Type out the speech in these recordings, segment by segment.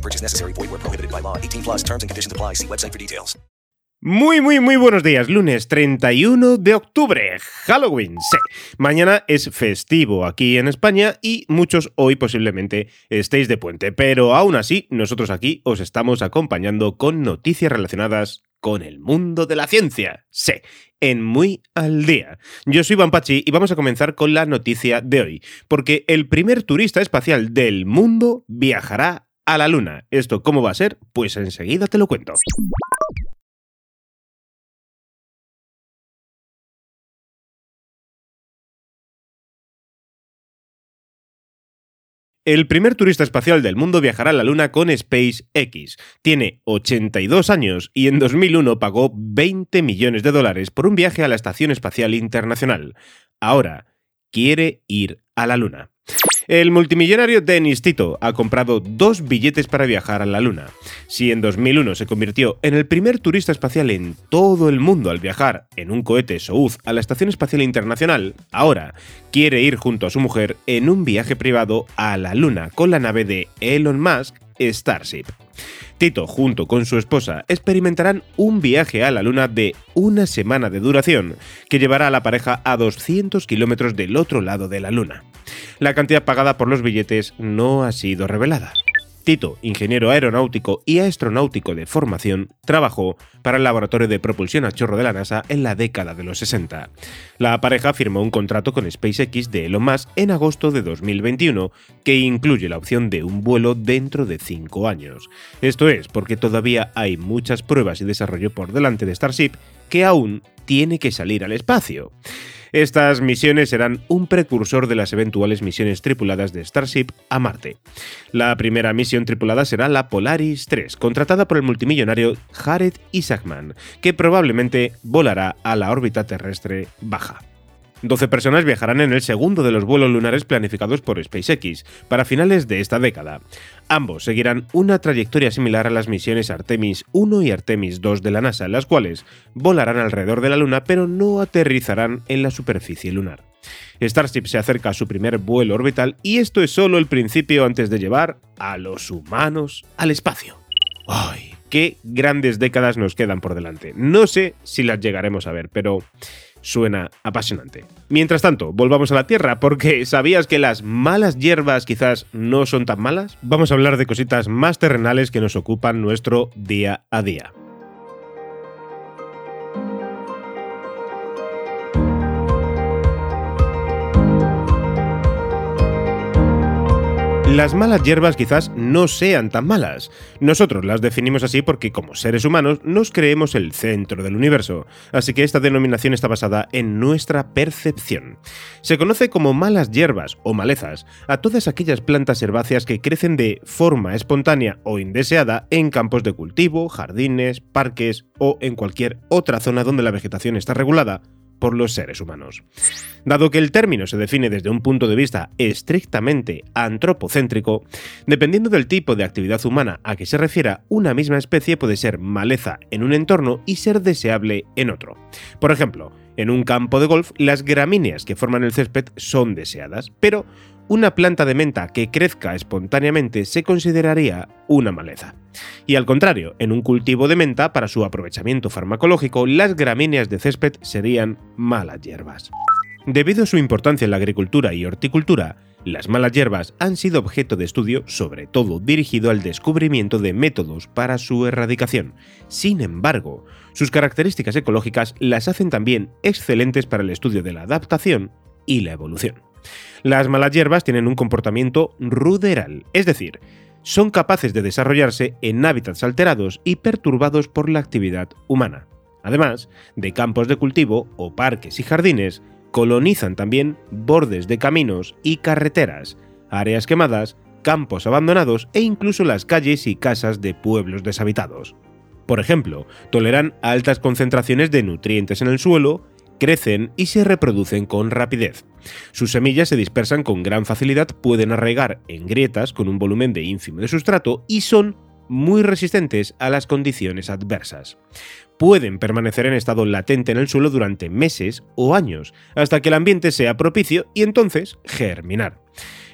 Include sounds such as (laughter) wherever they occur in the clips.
No purchase necessary. Void where prohibited by law. 18 plus terms and conditions apply. See website for details. Muy, muy, muy buenos días. Lunes 31 de octubre. Halloween. Sí. Mañana es festivo aquí en España y muchos hoy posiblemente estéis de puente. Pero aún así, nosotros aquí os estamos acompañando con noticias relacionadas con el mundo de la ciencia. Sí, en Muy al Día. Yo soy Iván Pachi y vamos a comenzar con la noticia de hoy, porque el primer turista espacial del mundo viajará a la Luna. ¿Esto cómo va a ser? Pues enseguida te lo cuento. El primer turista espacial del mundo viajará a la Luna con SpaceX. Tiene 82 años y en 2001 pagó 20 millones de dólares por un viaje a la Estación Espacial Internacional. Ahora quiere ir a la Luna. El multimillonario Dennis Tito ha comprado dos billetes para viajar a la Luna. Si en 2001 se convirtió en el primer turista espacial en todo el mundo al viajar en un cohete Soyuz a la Estación Espacial Internacional, ahora quiere ir junto a su mujer en un viaje privado a la Luna con la nave de Elon Musk Starship. Tito, junto con su esposa, experimentarán un viaje a la Luna de una semana de duración que llevará a la pareja a 200 kilómetros del otro lado de la Luna. La cantidad pagada por los billetes no ha sido revelada. Tito, ingeniero aeronáutico y astronáutico de formación, trabajó para el laboratorio de propulsión a chorro de la NASA en la década de los 60. La pareja firmó un contrato con SpaceX de Elon Musk en agosto de 2021, que incluye la opción de un vuelo dentro de 5 años. Esto es porque todavía hay muchas pruebas y desarrollo por delante de Starship que aún tiene que salir al espacio. Estas misiones serán un precursor de las eventuales misiones tripuladas de Starship a Marte. La primera misión tripulada será la Polaris 3, contratada por el multimillonario Jared Isaacman, que probablemente volará a la órbita terrestre baja. 12 personas viajarán en el segundo de los vuelos lunares planificados por SpaceX para finales de esta década. Ambos seguirán una trayectoria similar a las misiones Artemis 1 y Artemis 2 de la NASA, las cuales volarán alrededor de la Luna pero no aterrizarán en la superficie lunar. Starship se acerca a su primer vuelo orbital y esto es solo el principio antes de llevar a los humanos al espacio. ¡Ay! ¡Qué grandes décadas nos quedan por delante! No sé si las llegaremos a ver, pero suena apasionante. Mientras tanto, volvamos a la Tierra, porque (laughs) ¿sabías que las malas hierbas quizás no son tan malas? Vamos a hablar de cositas más terrenales que nos ocupan nuestro día a día. Las malas hierbas quizás no sean tan malas. Nosotros las definimos así porque como seres humanos nos creemos el centro del universo, así que esta denominación está basada en nuestra percepción. Se conoce como malas hierbas o malezas a todas aquellas plantas herbáceas que crecen de forma espontánea o indeseada en campos de cultivo, jardines, parques o en cualquier otra zona donde la vegetación está regulada por los seres humanos. Dado que el término se define desde un punto de vista estrictamente antropocéntrico, dependiendo del tipo de actividad humana a que se refiera, una misma especie puede ser maleza en un entorno y ser deseable en otro. Por ejemplo, en un campo de golf, las gramíneas que forman el césped son deseadas, pero una planta de menta que crezca espontáneamente se consideraría una maleza. Y al contrario, en un cultivo de menta, para su aprovechamiento farmacológico, las gramíneas de césped serían malas hierbas. Debido a su importancia en la agricultura y horticultura, las malas hierbas han sido objeto de estudio sobre todo dirigido al descubrimiento de métodos para su erradicación. Sin embargo, sus características ecológicas las hacen también excelentes para el estudio de la adaptación y la evolución. Las malas hierbas tienen un comportamiento ruderal, es decir, son capaces de desarrollarse en hábitats alterados y perturbados por la actividad humana. Además de campos de cultivo o parques y jardines, colonizan también bordes de caminos y carreteras, áreas quemadas, campos abandonados e incluso las calles y casas de pueblos deshabitados. Por ejemplo, toleran altas concentraciones de nutrientes en el suelo, crecen y se reproducen con rapidez. Sus semillas se dispersan con gran facilidad, pueden arraigar en grietas con un volumen de ínfimo de sustrato y son muy resistentes a las condiciones adversas. Pueden permanecer en estado latente en el suelo durante meses o años, hasta que el ambiente sea propicio y entonces germinar.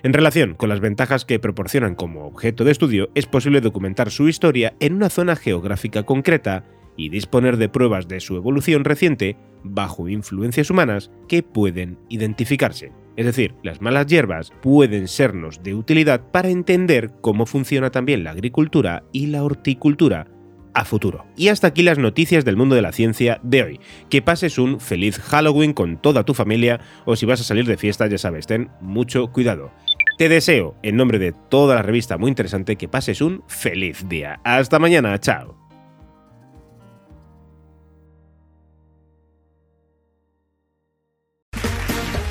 En relación con las ventajas que proporcionan como objeto de estudio, es posible documentar su historia en una zona geográfica concreta y disponer de pruebas de su evolución reciente bajo influencias humanas que pueden identificarse. Es decir, las malas hierbas pueden sernos de utilidad para entender cómo funciona también la agricultura y la horticultura a futuro. Y hasta aquí las noticias del mundo de la ciencia de hoy. Que pases un feliz Halloween con toda tu familia o si vas a salir de fiesta, ya sabes, ten mucho cuidado. Te deseo, en nombre de toda la revista muy interesante, que pases un feliz día. Hasta mañana, chao.